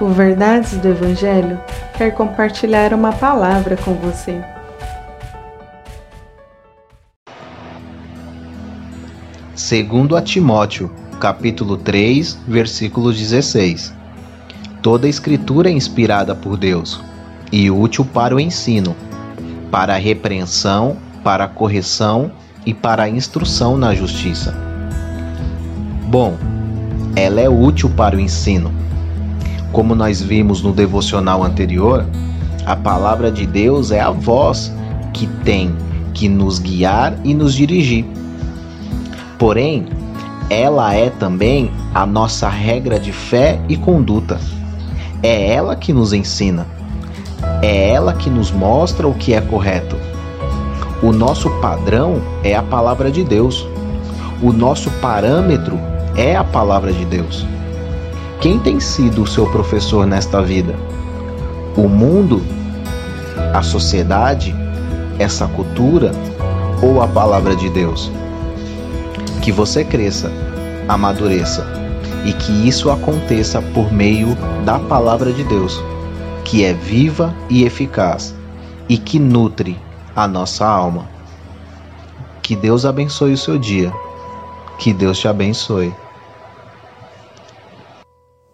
O Verdades do Evangelho quer compartilhar uma palavra com você. Segundo a Timóteo, capítulo 3, versículo 16. Toda a escritura é inspirada por Deus e útil para o ensino, para a repreensão, para a correção e para a instrução na justiça. Bom, ela é útil para o ensino. Como nós vimos no devocional anterior, a palavra de Deus é a voz que tem que nos guiar e nos dirigir. Porém, ela é também a nossa regra de fé e conduta. É ela que nos ensina. É ela que nos mostra o que é correto. O nosso padrão é a palavra de Deus. O nosso parâmetro é a palavra de Deus. Quem tem sido o seu professor nesta vida? O mundo? A sociedade? Essa cultura? Ou a palavra de Deus? Que você cresça, amadureça e que isso aconteça por meio da palavra de Deus, que é viva e eficaz e que nutre a nossa alma. Que Deus abençoe o seu dia. Que Deus te abençoe.